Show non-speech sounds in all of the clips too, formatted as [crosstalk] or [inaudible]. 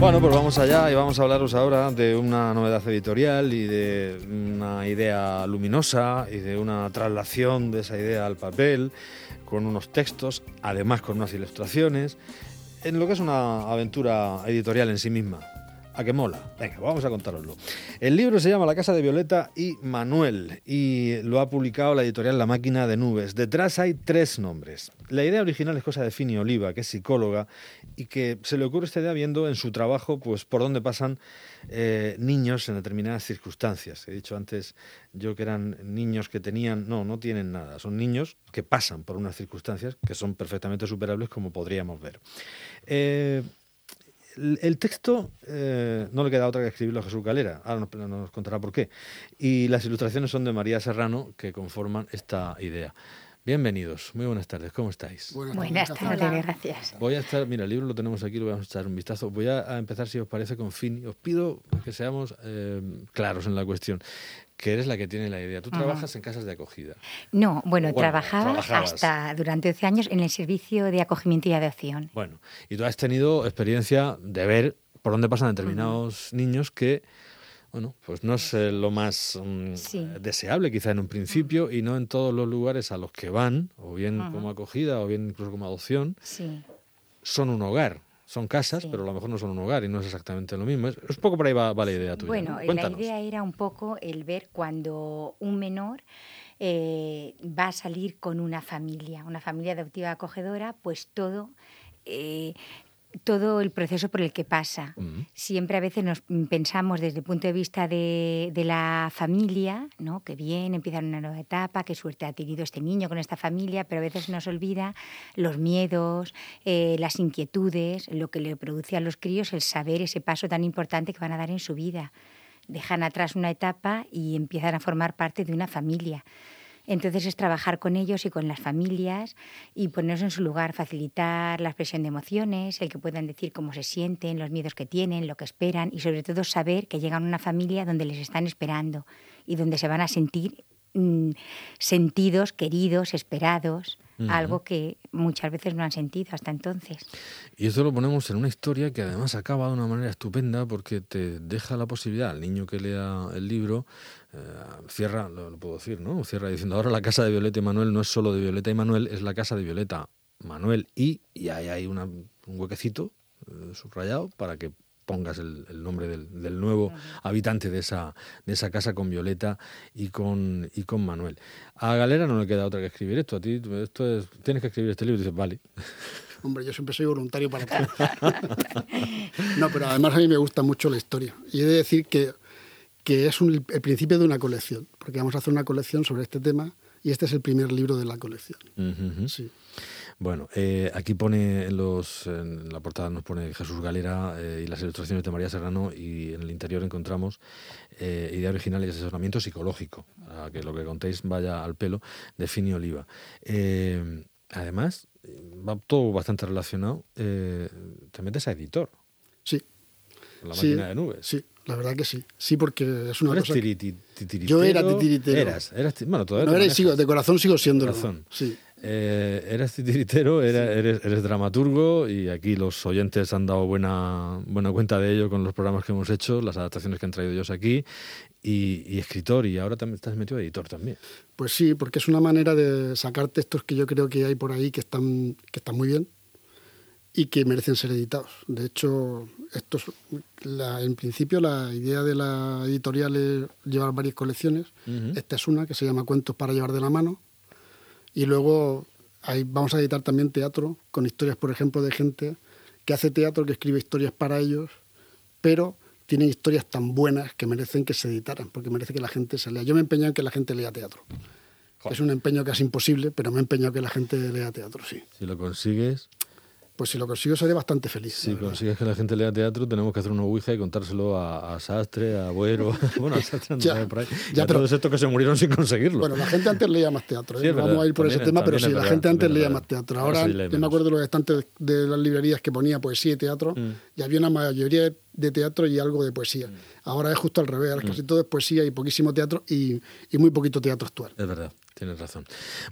Bueno, pues vamos allá y vamos a hablaros ahora de una novedad editorial y de una idea luminosa y de una traslación de esa idea al papel con unos textos, además con unas ilustraciones, en lo que es una aventura editorial en sí misma. ¿A qué mola? Venga, vamos a contároslo. El libro se llama La Casa de Violeta y Manuel y lo ha publicado la editorial La Máquina de Nubes. Detrás hay tres nombres. La idea original es cosa de Fini Oliva, que es psicóloga y que se le ocurre esta idea viendo en su trabajo pues por dónde pasan eh, niños en determinadas circunstancias. He dicho antes yo que eran niños que tenían, no, no tienen nada, son niños que pasan por unas circunstancias que son perfectamente superables como podríamos ver. Eh, el texto eh, no le queda otra que escribirlo a Jesús Galera, ahora nos, contará por qué. Y las ilustraciones son de María Serrano que conforman esta idea. Bienvenidos, muy buenas tardes, ¿cómo estáis? Buenas, tardes, gracias. Voy a estar, mira, el libro lo tenemos aquí, lo vamos a echar un vistazo. Voy a, empezar, si os parece, con Fini. Os pido que seamos eh, claros en la cuestión que eres la que tiene la idea. Tú trabajas en casas de acogida. No, bueno, trabajaba hasta durante 12 años en el servicio de acogimiento y adopción. Bueno, y tú has tenido experiencia de ver por dónde pasan determinados niños que, bueno, pues no es eh, lo más mm, deseable quizá en un principio y no en todos los lugares a los que van, o bien como acogida o bien incluso como adopción, son un hogar son casas, pero a lo mejor no son un hogar y no es exactamente lo mismo. Es, un poco por ahí va, la idea tuya. Bueno, la idea era un poco el ver cuando un menor eh, va a salir con una familia, una familia adoptiva acogedora, pues todo eh, todo el proceso por el que pasa. Siempre a veces nos pensamos desde el punto de vista de, la familia, ¿no? que bien, empieza una nueva etapa, qué suerte ha tenido este niño con esta familia, pero a veces nos olvida los miedos, eh, las inquietudes, lo que le produce a los críos el saber ese paso tan importante que van a dar en su vida. Dejan atrás una etapa y empiezan a formar parte de una familia. Entonces es trabajar con ellos y con las familias y ponernos en su lugar, facilitar la expresión de emociones, el que puedan decir cómo se sienten, los miedos que tienen, lo que esperan y sobre todo saber que llegan a una familia donde les están esperando y donde se van a sentir mm, sentidos, queridos, esperados algo que muchas veces no han sentido hasta entonces. Y eso lo ponemos en una historia que además acaba de una manera estupenda porque te deja la posibilidad al niño que lea el libro, eh, cierra, lo, puedo decir, ¿no? Cierra diciendo, ahora la casa de Violeta y Manuel no es solo de Violeta y Manuel, es la casa de Violeta, Manuel y, y ahí hay una, un huequecito eh, subrayado para que pongas el, nombre del, nuevo habitante de esa, de esa casa con Violeta y con, y con Manuel. A Galera no le queda otra que escribir esto. A ti esto es, tienes que escribir este libro y dices, vale. [laughs] Hombre, yo siempre soy voluntario para [laughs] todo. [laughs] no, pero además a mí me gusta mucho la historia. Y he de decir que, que es el principio de una colección, porque vamos a hacer una colección sobre este tema y este es el primer libro de la colección. Sí. Bueno, eh, aquí pone en, los, en la portada nos pone Jesús Galera eh, y las ilustraciones de María Serrano y en el interior encontramos eh, idea original y asesoramiento psicológico, a que lo que contéis vaya al pelo, de Fini Oliva. Eh, además, va todo bastante relacionado. te metes a editor. La máquina de nubes. Sí, la verdad que sí. Sí, porque es una cosa. Yo era titiritero. Eras, eras, bueno, todavía. No, era, sigo, de corazón sigo siendo. Sí. Eh, eres titiritero, eres, eres, dramaturgo y aquí los oyentes han dado buena, buena cuenta de ello con los programas que hemos hecho, las adaptaciones que han traído ellos aquí y, escritor y ahora también estás metido a editor también. Pues sí, porque es una manera de sacar textos que yo creo que hay por ahí que están, que están muy bien y que merecen ser editados. De hecho, estos, en principio la idea de la editorial es llevar varias colecciones. Esta es una que se llama Cuentos para llevar de la mano y luego ahí vamos a editar también teatro, con historias, por ejemplo, de gente que hace teatro, que escribe historias para ellos, pero tiene historias tan buenas que merecen que se editaran, porque merece que la gente se lea. Yo me he en que la gente lea teatro. Es un empeño casi imposible, pero me he empeñado que la gente lea teatro, sí. Si lo consigues, pues si lo consigo seré bastante feliz. Si consigues que la gente lea teatro, tenemos que hacer una ouija y contárselo a, Sastre, a Buero, [laughs] bueno, a Sastre ya, por ahí. Ya, todos estos que se murieron sin conseguirlo. Bueno, la gente antes leía más teatro, ¿eh? vamos a ir por ese tema, pero sí, la gente antes leía más teatro. Ahora, yo me acuerdo de los estantes de las librerías que ponía poesía y teatro, mm. y había una mayoría de teatro y algo de poesía. Mm. Ahora es justo al revés, mm. casi todo es poesía y poquísimo teatro y, y muy poquito teatro actual. Es verdad. Tienes razón.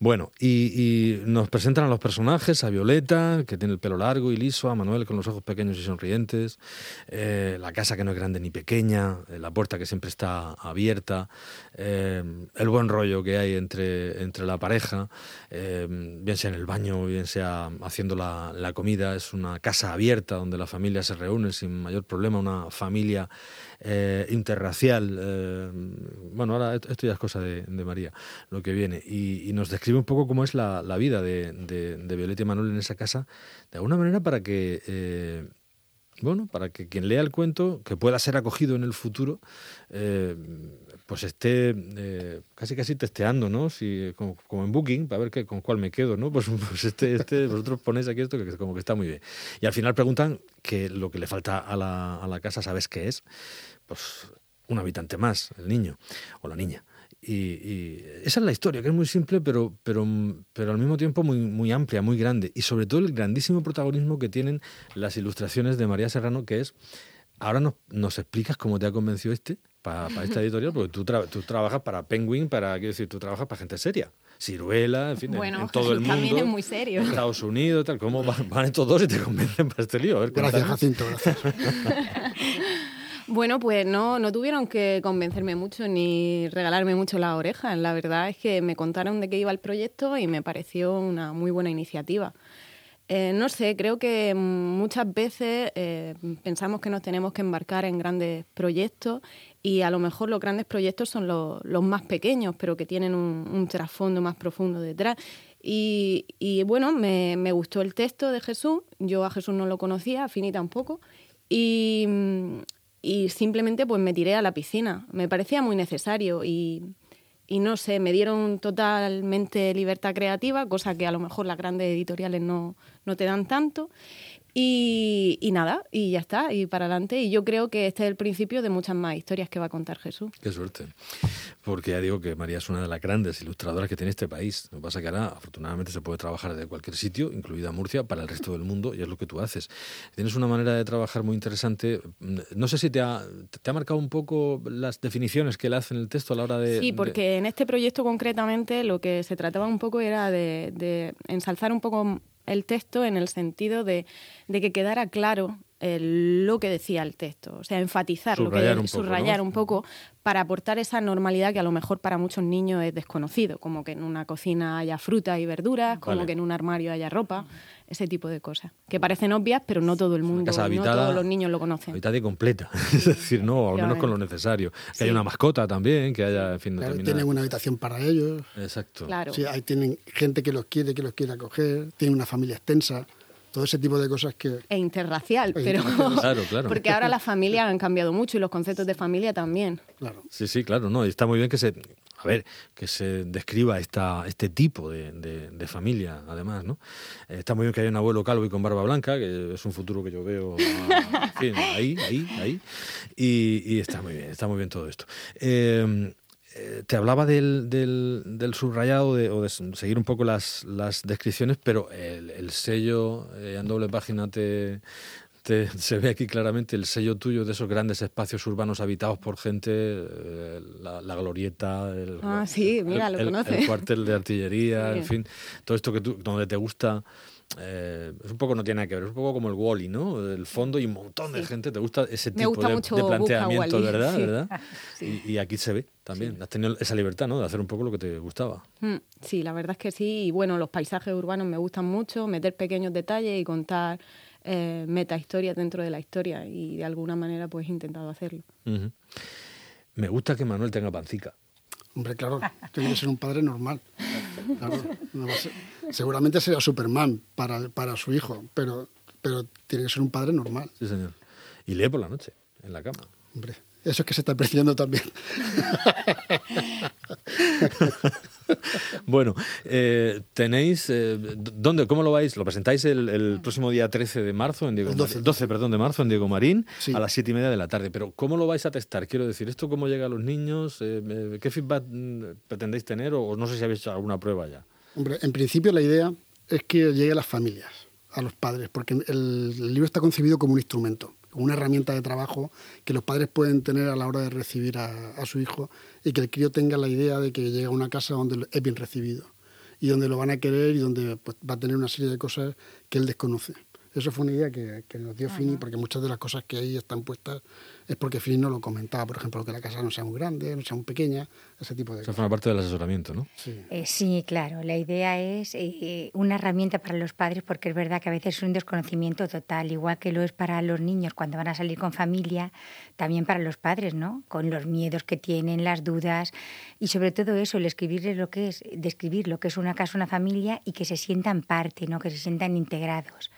Bueno, y, nos presentan a los personajes, a Violeta, que tiene el pelo largo y liso, a Manuel con los ojos pequeños y sonrientes, eh, la casa que no es grande ni pequeña, eh, la puerta que siempre está abierta, eh, el buen rollo que hay entre, entre la pareja, bien sea en el baño, bien sea haciendo la, la comida, es una casa abierta donde la familia se reúne sin mayor problema, una familia eh, interracial. Eh, bueno, ahora esto ya es cosa de, María, lo que viene. Y, nos describe un poco cómo es la, vida de, Violeta y Manuel en esa casa, de alguna manera para que... Eh, bueno, para que quien lea el cuento, que pueda ser acogido en el futuro, pues esté casi casi testeando, ¿no? Si, como, en Booking, para ver qué, con cuál me quedo, ¿no? [laughs] Pues, pues, este, este, vosotros ponéis aquí esto que como que está muy bien. Y al final preguntan que lo que le falta a la, a la casa, ¿sabes qué es? pues un habitante más, el niño o la niña. Y, esa es la historia, que es muy simple, pero, pero, pero al mismo tiempo muy, muy amplia, muy grande. Y sobre todo el grandísimo protagonismo que tienen las ilustraciones de María Serrano, que es, ahora nos explicas cómo te ha convencido este para, esta editorial, porque tú, tú trabajas para Penguin, para, quiero decir, tú trabajas para gente seria. Ciruela, en fin, en, todo el mundo. También es muy serio. Estados Unidos, tal. ¿Cómo van, van estos dos y te convencen para este lío? gracias, Jacinto, gracias. [laughs] Bueno, pues no, no tuvieron que convencerme mucho ni regalarme mucho la oreja. La verdad es que me contaron de qué iba el proyecto y me pareció una muy buena iniciativa. Eh, no sé, creo que muchas veces eh, pensamos que nos tenemos que embarcar en grandes proyectos y a lo mejor los grandes proyectos son los, más pequeños, pero que tienen un, trasfondo más profundo detrás. Y, bueno, me, gustó el texto de Jesús, yo a Jesús no lo conocía, a Fini tampoco, y, y simplemente pues me tiré a la piscina. Me parecía muy necesario y, y no sé, me dieron totalmente libertad creativa, cosa que a lo mejor las grandes editoriales no, no te dan tanto. Y, y, nada, y ya está, y para adelante. Y yo creo que este es el principio de muchas más historias que va a contar Jesús. Qué suerte. Porque ya digo que María es una de las grandes ilustradoras que tiene este país. Lo que pasa es que ahora, afortunadamente, se puede trabajar de cualquier sitio, incluida Murcia, para el resto del mundo, y es lo que tú haces. Tienes una manera de trabajar muy interesante. No sé si te ha, te ha marcado un poco las definiciones que él hace en el texto a la hora de. Sí, porque en este proyecto concretamente lo que se trataba un poco era de, de ensalzar un poco el texto en el sentido de, de que quedara claro lo que decía el texto, o sea, enfatizar, subrayar, lo que, un, poco, subrayar un poco para aportar esa normalidad que a lo mejor para muchos niños es desconocido, como que en una cocina haya fruta y verduras, como que en un armario haya ropa, ese tipo de cosas, que parecen obvias, pero no todo el mundo, no todos los niños lo conocen. Habitada y completa, [laughs] es decir, no, al menos con lo necesario. Que haya una mascota también, que haya, en fin, Tienen una habitación para ellos. Exacto. Claro. Sí, ahí tienen gente que los quiere, que los quiere acoger, tienen una familia extensa todo ese tipo de cosas que... E interracial, pero... Claro, claro. Porque ahora las familias han cambiado mucho y los conceptos de familia también. Claro. Sí, sí, claro, no, y está muy bien que se... A ver, que se describa esta, este tipo de, de, familia, además, ¿no? Eh, está muy bien que haya un abuelo calvo y con barba blanca, que es un futuro que yo veo ahí, ahí, ahí. Y, y, está muy bien, está muy bien todo esto. Eh, te hablaba del, del, subrayado o de seguir un poco las, las descripciones, pero el, sello eh, en doble página te, [laughs] se ve aquí claramente el sello tuyo de esos grandes espacios urbanos habitados por gente, eh, la, glorieta, el, ah, sí, mira, lo el, cuartel de artillería, en fin, todo esto que tú, donde te gusta eh, es un poco no tiene nada que ver, es un poco como el Wally, ¿no? El fondo y un montón de gente te gusta ese tipo de, planteamiento, ¿verdad? ¿verdad? [laughs] Y, aquí se ve también, has tenido esa libertad, ¿no? De hacer un poco lo que te gustaba. Mm, sí, la verdad es que sí. Y bueno, los paisajes urbanos me gustan mucho, meter pequeños detalles y contar eh, meta historia dentro de la historia. Y de alguna manera, pues he intentado hacerlo. Me gusta que Manuel tenga pancica. Hombre, claro, tiene que ser un padre normal. [laughs] seguramente será Superman para, para su hijo, pero, pero tiene que ser un padre normal. Sí, señor. Y lee por la noche, en la cama. Hombre, eso es que se está apreciando también. [laughs] [laughs] bueno, eh, tenéis. Eh, ¿dónde, ¿Cómo lo vais? Lo presentáis el, próximo día 13 de marzo, en Diego 12, perdón, de marzo, en Diego Marín, a las 7 y media de la tarde. Pero, ¿cómo lo vais a testar? Quiero decir, ¿esto cómo llega a los niños? Eh, ¿Qué feedback mm, pretendéis tener? O no sé si habéis hecho alguna prueba ya. Hombre, en principio la idea es que llegue a las familias, a los padres, porque el libro está concebido como un instrumento una herramienta de trabajo que los padres pueden tener a la hora de recibir a, su hijo y que el crío tenga la idea de que llega a una casa donde es bien recibido y donde lo van a querer y donde pues, va a tener una serie de cosas que él desconoce. Eso fue una idea que, nos dio Fini, porque muchas de las cosas que ahí están puestas es porque Fini no lo comentaba. Por ejemplo, que la casa no sea muy grande, no sea muy pequeña, ese tipo de Eso forma parte del asesoramiento, ¿no? Sí, eh, sí claro. La idea es eh, una herramienta para los padres, porque es verdad que a veces es un desconocimiento total, igual que lo es para los niños cuando van a salir con familia, también para los padres, ¿no? Con los miedos que tienen, las dudas y sobre todo eso, el escribirles lo que es, describir lo que es una casa, una familia y que se sientan parte, ¿no? Que se sientan integrados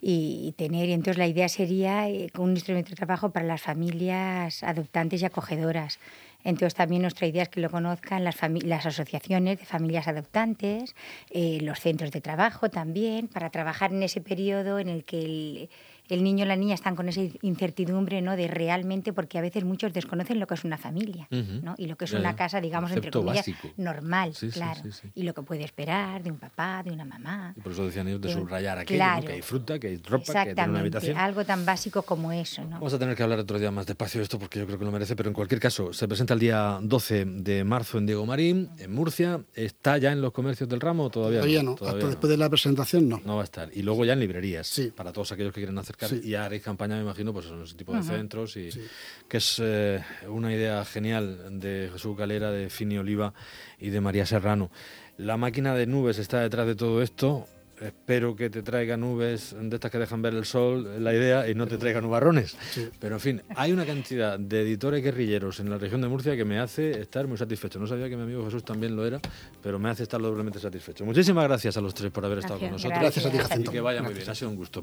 y, tener. Y entonces la idea sería eh, un instrumento de trabajo para las familias adoptantes y acogedoras. Entonces también nuestra idea es que lo conozcan las, asociaciones de familias adoptantes, eh, los centros de trabajo también, para trabajar en ese periodo en el que el el niño o la niña están con esa incertidumbre ¿no? de realmente, porque a veces muchos desconocen lo que es una familia ¿no? y lo que es una casa, digamos, entre comillas, normal, claro, y lo que puede esperar de un papá, de una mamá. Y por eso decían ellos de, subrayar aquí, que hay fruta, que hay ropa, que hay una habitación. algo tan básico como eso. ¿no? Vamos a tener que hablar otro día más despacio de esto porque yo creo que lo merece, pero en cualquier caso, se presenta el día 12 de marzo en Diego Marín, en Murcia. ¿Está ya en los comercios del ramo o todavía, todavía no? Hasta después de la presentación no. No va a estar. Y luego ya en librerías, para todos aquellos que quieren hacer y haréis campaña, me imagino, pues en ese tipo de centros y que es eh, una idea genial de Jesús Calera, de Fini Oliva y de María Serrano. La máquina de nubes está detrás de todo esto espero que te traiga nubes de estas que dejan ver el sol, la idea, y no te traiga nubarrones. Pero en fin, hay una cantidad de editores guerrilleros en la región de Murcia que me hace estar muy satisfecho. No sabía que mi amigo Jesús también lo era, pero me hace estar doblemente satisfecho. Muchísimas gracias a los tres por haber estado con nosotros. Gracias a ti, Y que vaya muy bien, ha sido un gusto.